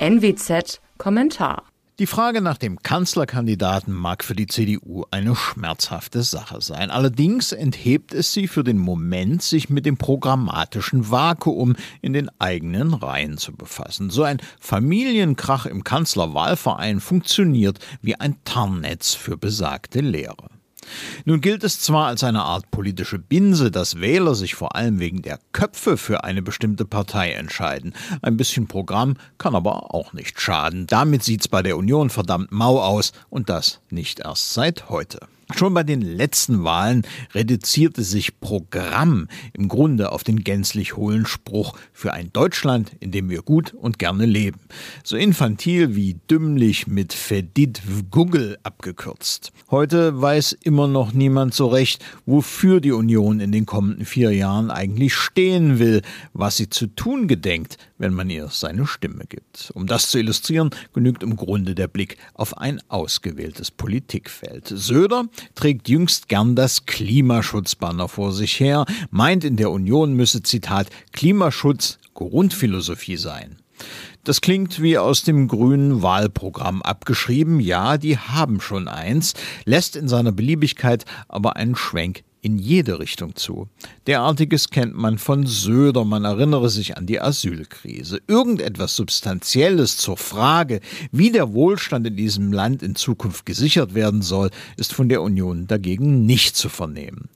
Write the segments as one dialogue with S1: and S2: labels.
S1: NWZ Kommentar
S2: die Frage nach dem Kanzlerkandidaten mag für die CDU eine schmerzhafte Sache sein. Allerdings enthebt es sie für den Moment, sich mit dem programmatischen Vakuum in den eigenen Reihen zu befassen. So ein Familienkrach im Kanzlerwahlverein funktioniert wie ein Tarnnetz für besagte Lehre. Nun gilt es zwar als eine Art politische Binse, dass Wähler sich vor allem wegen der Köpfe für eine bestimmte Partei entscheiden. Ein bisschen Programm kann aber auch nicht schaden. Damit sieht's bei der Union verdammt mau aus und das nicht erst seit heute. Schon bei den letzten Wahlen reduzierte sich Programm im Grunde auf den gänzlich hohlen Spruch für ein Deutschland, in dem wir gut und gerne leben. So infantil wie dümmlich mit Fedit Google abgekürzt. Heute weiß immer noch niemand so recht, wofür die Union in den kommenden vier Jahren eigentlich stehen will, was sie zu tun gedenkt, wenn man ihr seine Stimme gibt. Um das zu illustrieren, genügt im Grunde der Blick auf ein ausgewähltes Politikfeld. Söder trägt jüngst gern das Klimaschutzbanner vor sich her, meint in der Union müsse Zitat Klimaschutz Grundphilosophie sein. Das klingt wie aus dem grünen Wahlprogramm abgeschrieben. Ja, die haben schon eins, lässt in seiner Beliebigkeit aber einen Schwenk in jede Richtung zu. Derartiges kennt man von Söder, man erinnere sich an die Asylkrise. Irgendetwas Substanzielles zur Frage, wie der Wohlstand in diesem Land in Zukunft gesichert werden soll, ist von der Union dagegen nicht zu vernehmen.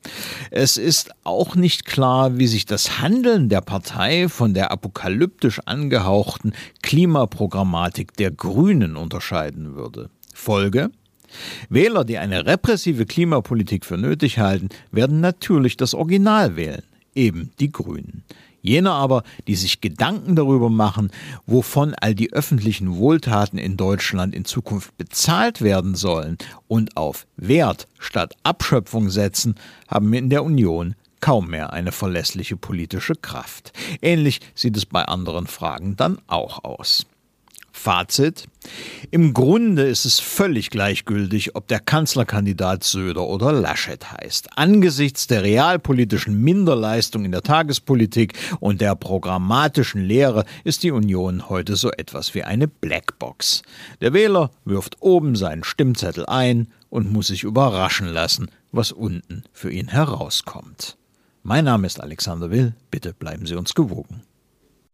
S2: Es ist auch nicht klar, wie sich das Handeln der Partei von der apokalyptisch angehauchten Klimaprogrammatik der Grünen unterscheiden würde. Folge Wähler, die eine repressive Klimapolitik für nötig halten, werden natürlich das Original wählen, eben die Grünen. Jene aber, die sich Gedanken darüber machen, wovon all die öffentlichen Wohltaten in Deutschland in Zukunft bezahlt werden sollen und auf Wert statt Abschöpfung setzen, haben in der Union kaum mehr eine verlässliche politische Kraft. Ähnlich sieht es bei anderen Fragen dann auch aus. Fazit. Im Grunde ist es völlig gleichgültig, ob der Kanzlerkandidat Söder oder Laschet heißt. Angesichts der realpolitischen Minderleistung in der Tagespolitik und der programmatischen Lehre ist die Union heute so etwas wie eine Blackbox. Der Wähler wirft oben seinen Stimmzettel ein und muss sich überraschen lassen, was unten für ihn herauskommt. Mein Name ist Alexander Will, bitte bleiben Sie uns gewogen.